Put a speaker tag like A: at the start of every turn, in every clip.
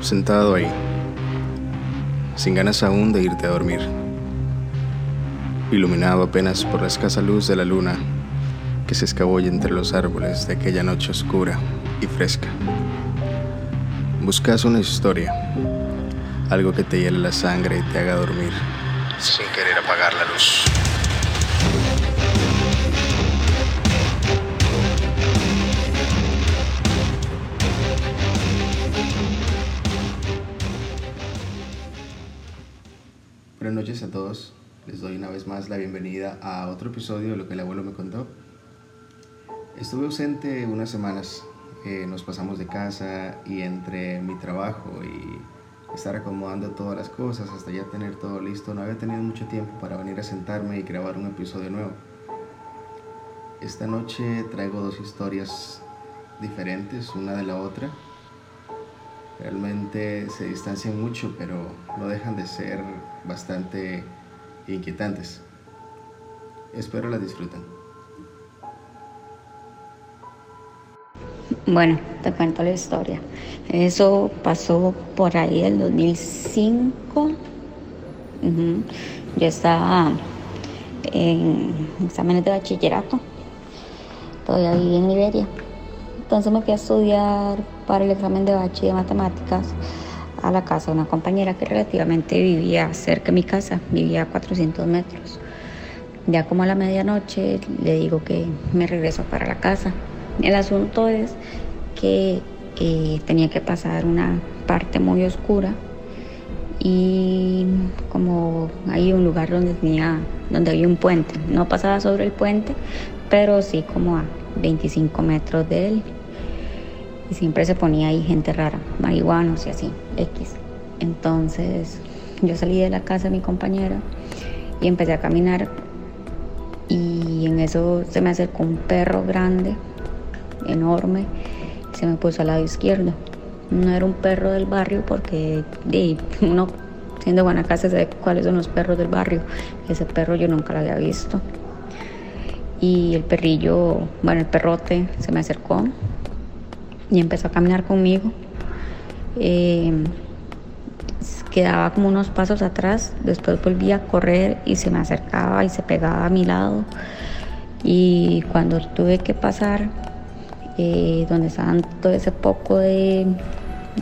A: sentado ahí, sin ganas aún de irte a dormir, iluminado apenas por la escasa luz de la luna que se escabulle entre los árboles de aquella noche oscura y fresca. Buscas una historia, algo que te hiele la sangre y te haga dormir, sin querer apagar la luz. Buenas noches a todos. Les doy una vez más la bienvenida a otro episodio de lo que el abuelo me contó. Estuve ausente unas semanas. Eh, nos pasamos de casa y entre mi trabajo y estar acomodando todas las cosas hasta ya tener todo listo, no había tenido mucho tiempo para venir a sentarme y grabar un episodio nuevo. Esta noche traigo dos historias diferentes, una de la otra. Realmente se distancian mucho, pero no dejan de ser bastante inquietantes. Espero las disfruten.
B: Bueno, te cuento la historia. Eso pasó por ahí el 2005. Yo estaba en exámenes de bachillerato. Todavía viví en Liberia. Entonces me fui a estudiar para el examen de bachillerato de matemáticas a la casa de una compañera que relativamente vivía cerca de mi casa, vivía a 400 metros. Ya como a la medianoche le digo que me regreso para la casa. El asunto es que eh, tenía que pasar una parte muy oscura y como hay un lugar donde tenía donde había un puente no pasaba sobre el puente pero sí como a 25 metros de él y siempre se ponía ahí gente rara, marihuanos y así, X. Entonces yo salí de la casa de mi compañera y empecé a caminar y en eso se me acercó un perro grande, enorme, se me puso al lado izquierdo. No era un perro del barrio porque uno siendo casa sabe cuáles son los perros del barrio. Ese perro yo nunca lo había visto. Y el perrillo, bueno, el perrote se me acercó, y empezó a caminar conmigo. Eh, quedaba como unos pasos atrás, después volvía a correr y se me acercaba y se pegaba a mi lado. Y cuando tuve que pasar, eh, donde estaban todo ese poco de,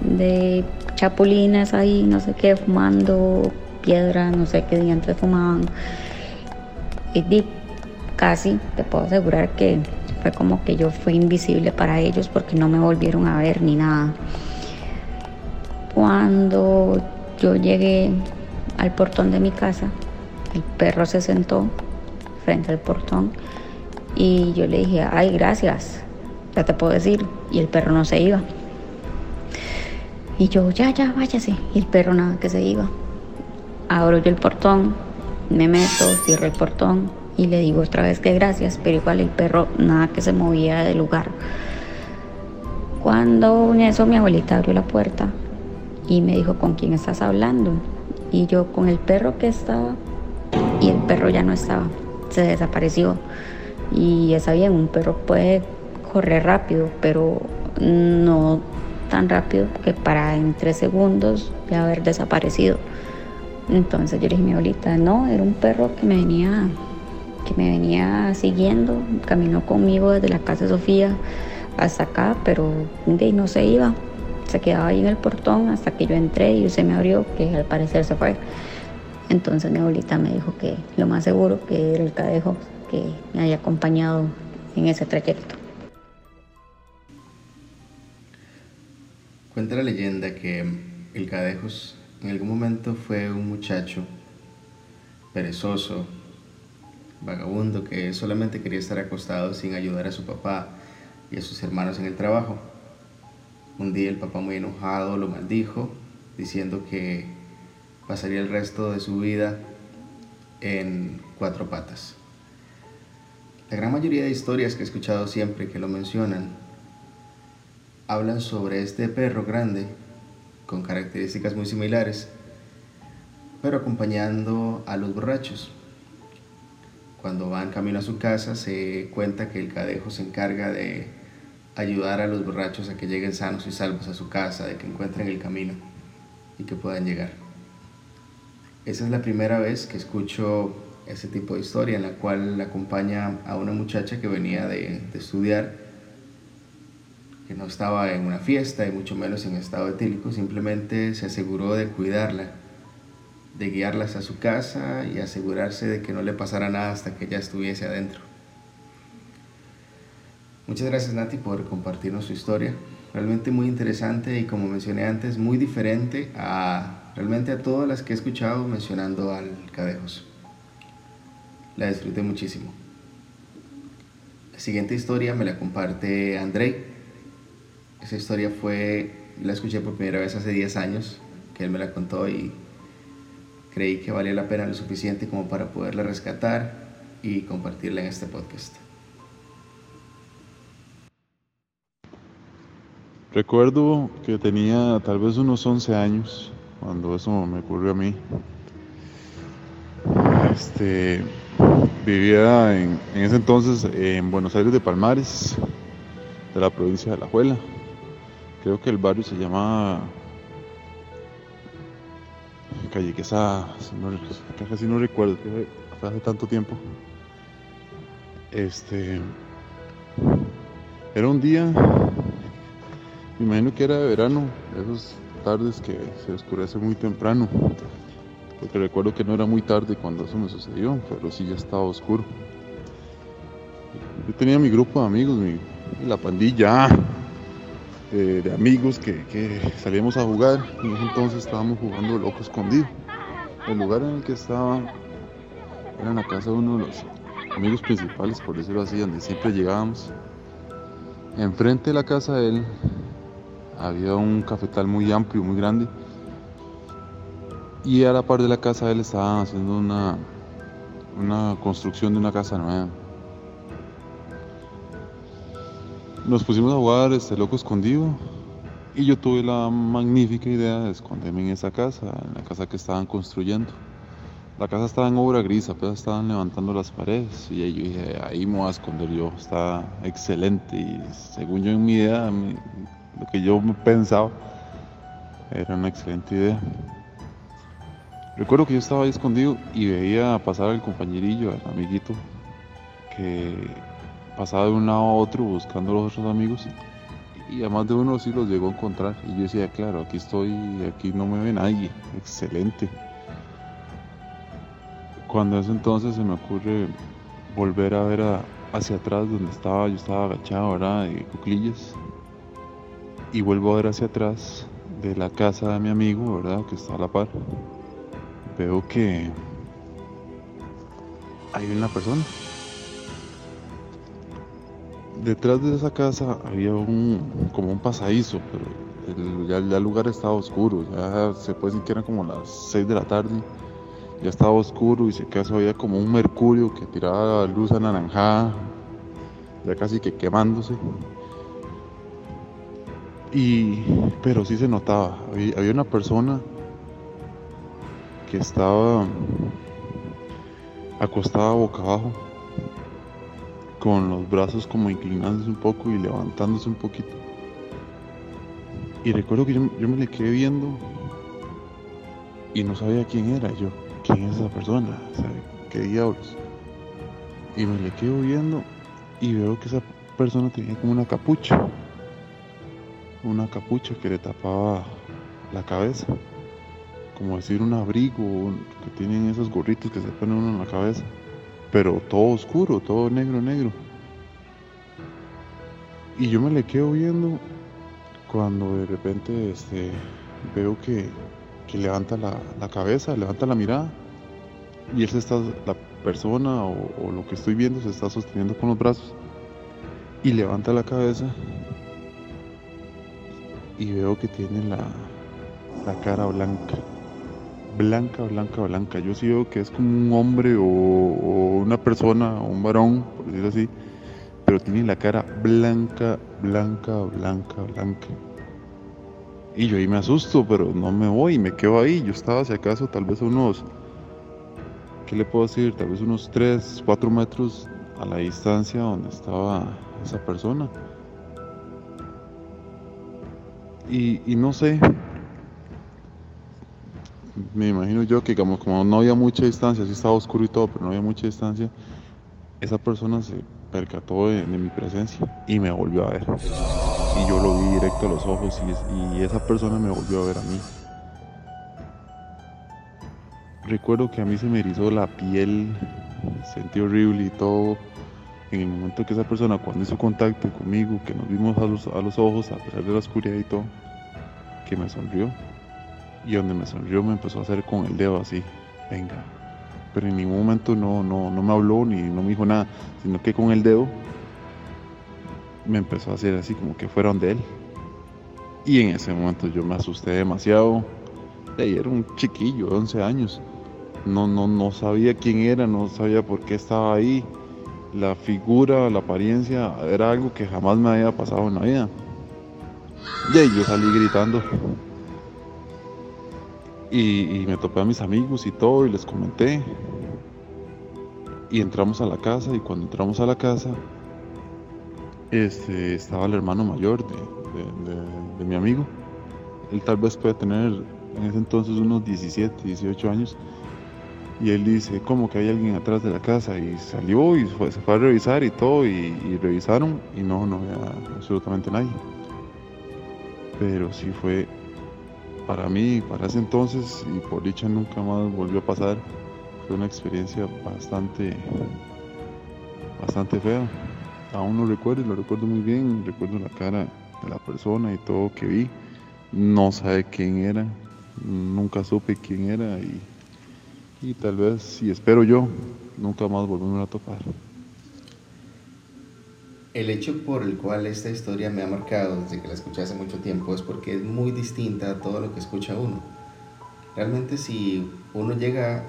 B: de chapulines ahí, no sé qué, fumando piedra, no sé qué dientes fumaban, y casi te puedo asegurar que fue como que yo fui invisible para ellos porque no me volvieron a ver ni nada. Cuando yo llegué al portón de mi casa, el perro se sentó frente al portón y yo le dije, ay, gracias, ya te puedo decir. Y el perro no se iba. Y yo, ya, ya, váyase. Y el perro nada que se iba. Abro yo el portón, me meto, cierro el portón, y le digo otra vez que gracias, pero igual el perro nada que se movía del lugar. Cuando en eso mi abuelita abrió la puerta y me dijo, ¿con quién estás hablando? Y yo con el perro que estaba y el perro ya no estaba, se desapareció. Y está bien, un perro puede correr rápido, pero no tan rápido que para en tres segundos de haber desaparecido. Entonces yo le dije a mi abuelita, no, era un perro que me venía que me venía siguiendo, caminó conmigo desde la casa de Sofía hasta acá, pero de no se iba, se quedaba ahí en el portón hasta que yo entré y se me abrió, que al parecer se fue. Entonces mi abuelita me dijo que lo más seguro que era el cadejo que me haya acompañado en ese trayecto.
A: Cuenta la leyenda que el Cadejos en algún momento fue un muchacho perezoso, vagabundo que solamente quería estar acostado sin ayudar a su papá y a sus hermanos en el trabajo. Un día el papá muy enojado lo maldijo, diciendo que pasaría el resto de su vida en cuatro patas. La gran mayoría de historias que he escuchado siempre que lo mencionan hablan sobre este perro grande con características muy similares, pero acompañando a los borrachos. Cuando van camino a su casa se cuenta que el cadejo se encarga de ayudar a los borrachos a que lleguen sanos y salvos a su casa, de que encuentren el camino y que puedan llegar. Esa es la primera vez que escucho ese tipo de historia en la cual acompaña a una muchacha que venía de, de estudiar, que no estaba en una fiesta y mucho menos en estado etílico, simplemente se aseguró de cuidarla, de guiarla hasta su casa y asegurarse de que no le pasara nada hasta que ella estuviese adentro. Muchas gracias Nati por compartirnos su historia. Realmente muy interesante y como mencioné antes, muy diferente a realmente a todas las que he escuchado mencionando al Cadejos. La disfruté muchísimo. La siguiente historia me la comparte Andrei. Esa historia fue, la escuché por primera vez hace 10 años, que él me la contó y creí que valía la pena lo suficiente como para poderla rescatar y compartirla en este podcast.
C: Recuerdo que tenía tal vez unos 11 años cuando eso me ocurrió a mí. Este, vivía en, ese entonces en Buenos Aires de Palmares, de la provincia de La Juela. Creo que el barrio se llamaba Calle Quesada, casi no recuerdo, hace tanto tiempo. Este, era un día me imagino que era de verano, esas tardes que se oscurece muy temprano. Porque recuerdo que no era muy tarde cuando eso me sucedió, pero sí ya estaba oscuro. Yo tenía mi grupo de amigos, mi, la pandilla de amigos que, que, salíamos a jugar. En ese entonces estábamos jugando loco escondido. El lugar en el que estaba era en la casa de uno de los amigos principales, por decirlo así, donde siempre llegábamos. Enfrente de la casa de él había un cafetal muy amplio, muy grande. Y a la par de la casa de él estaban haciendo una, una construcción de una casa nueva. Nos pusimos a jugar este loco escondido y yo tuve la magnífica idea de esconderme en esa casa, en la casa que estaban construyendo. La casa estaba en obra gris, apenas estaban levantando las paredes y yo dije, ahí me voy a esconder yo, está excelente y según yo en mi idea, lo que yo pensaba era una excelente idea. Recuerdo que yo estaba ahí escondido y veía pasar al compañerillo, al amiguito, que pasaba de un lado a otro buscando a los otros amigos y además de uno sí los llegó a encontrar y yo decía, claro, aquí estoy, aquí no me ve nadie, excelente. Cuando es entonces se me ocurre volver a ver hacia atrás donde estaba, yo estaba agachado, ¿verdad? De cuclillas y vuelvo a ver hacia atrás de la casa de mi amigo, ¿verdad? Que está a la par. Veo que hay una persona. Detrás de esa casa había un como un pasadizo, pero ya, el lugar estaba oscuro, ya se puede decir que eran como las 6 de la tarde, ya estaba oscuro y se acaso había como un mercurio que tiraba luz anaranjada, ya casi que quemándose. Y, pero sí se notaba, había, una persona que estaba acostada boca abajo, con los brazos como inclinándose un poco y levantándose un poquito. Y recuerdo que yo, me le quedé viendo y no sabía quién era. Yo, quién es esa persona, qué diablos. Y me le quedo viendo y veo que esa persona tenía como una capucha. Una capucha que le tapaba la cabeza, como decir un abrigo que tienen esos gorritos que se ponen uno en la cabeza, pero todo oscuro, todo negro, negro. Y yo me le quedo viendo cuando de repente este, veo que, levanta la, cabeza, levanta la mirada y él se está, la persona o, o lo que estoy viendo se está sosteniendo con los brazos y levanta la cabeza y veo que tiene la, cara blanca. Blanca, blanca, blanca. Yo sí veo que es como un hombre o, una persona o un varón, por decirlo así, pero tiene la cara blanca, blanca, blanca, blanca. Y yo ahí me asusto, pero no me voy, me quedo ahí. Yo estaba, si acaso, tal vez unos, ¿qué le puedo decir? Tal vez unos 3, 4 metros a la distancia donde estaba esa persona. Y, y no sé, me imagino yo que como, como no había mucha distancia, sí estaba oscuro y todo, pero no había mucha distancia, esa persona se percató de, mi presencia y me volvió a ver. Y yo lo vi directo a los ojos y, y esa persona me volvió a ver a mí. Recuerdo que a mí se me erizó la piel, sentí horrible y todo. En el momento que esa persona, cuando hizo contacto conmigo, que nos vimos a los, a los ojos, a pesar de la oscuridad y todo, que me sonrió y donde me sonrió me empezó a hacer con el dedo así, venga. Pero en ningún momento no, no, no me habló ni no me dijo nada, sino que con el dedo me empezó a hacer así como que fuera de él. Y en ese momento yo me asusté demasiado. Era un chiquillo de 11 años. No, no, no sabía quién era, no sabía por qué estaba ahí. La figura, la apariencia, era algo que jamás me había pasado en la vida. Y ahí yo salí gritando. Y, me topé a mis amigos y todo y les comenté. Y entramos a la casa y cuando entramos a la casa este, estaba el hermano mayor de, mi amigo. Él tal vez puede tener en ese entonces unos 17, 18 años. Y él dice, como que hay alguien atrás de la casa? Y salió y se fue a revisar y todo, y, y, revisaron y no, no había absolutamente nadie. Pero sí fue para mí, para ese entonces, y por dicha nunca más volvió a pasar, fue una experiencia bastante, bastante fea. Aún lo recuerdo, lo recuerdo muy bien, recuerdo la cara de la persona y todo que vi. No sabe quién era, nunca supe quién era y, y tal vez, y espero yo, nunca más volverme a topar.
A: El hecho por el cual esta historia me ha marcado desde que la escuché hace mucho tiempo es porque es muy distinta a todo lo que escucha uno. Realmente si uno llega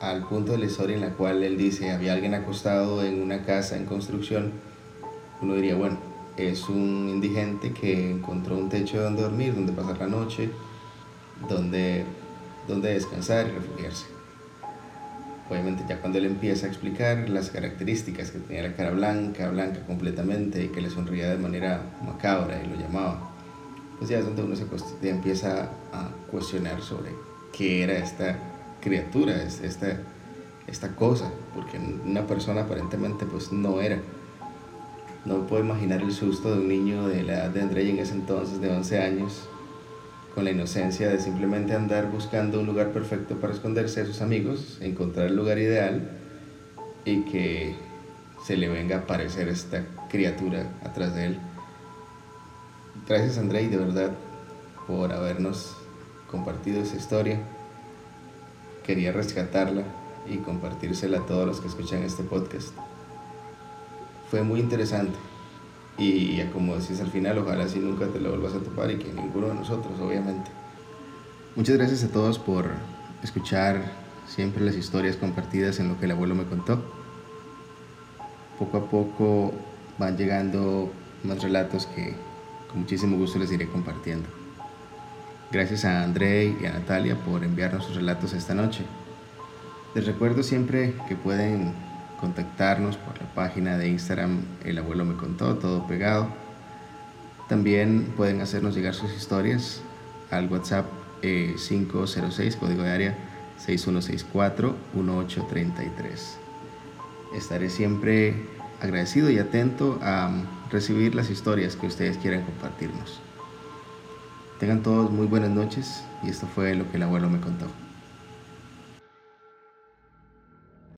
A: al punto de la historia en la cual él dice había alguien acostado en una casa en construcción, uno diría, bueno, es un indigente que encontró un techo donde dormir, donde pasar la noche, donde, donde descansar y refugiarse. Obviamente ya cuando él empieza a explicar las características que tenía la cara blanca, blanca completamente y que le sonría de manera macabra y lo llamaba, pues ya es donde uno se empieza a cuestionar sobre qué era esta criatura, esta, esta cosa, porque una persona aparentemente pues no era. No puedo imaginar el susto de un niño de la edad de André en ese entonces, de 11 años, con la inocencia de simplemente andar buscando un lugar perfecto para esconderse de sus amigos, encontrar el lugar ideal y que se le venga a aparecer esta criatura atrás de él. Gracias Andrei de verdad por habernos compartido esa historia. Quería rescatarla y compartírsela a todos los que escuchan este podcast. Fue muy interesante. Y como decís al final, ojalá si nunca te lo vuelvas a topar y que ninguno de nosotros, obviamente. Muchas gracias a todos por escuchar siempre las historias compartidas en lo que el abuelo me contó. Poco a poco van llegando más relatos que con muchísimo gusto les iré compartiendo. Gracias a André y a Natalia por enviarnos sus relatos esta noche. Les recuerdo siempre que pueden contactarnos por la página de Instagram El abuelo me contó, todo pegado. También pueden hacernos llegar sus historias al WhatsApp 506, eh, código de área 6164-1833. Estaré siempre agradecido y atento a recibir las historias que ustedes quieran compartirnos. Tengan todos muy buenas noches y esto fue lo que el abuelo me contó.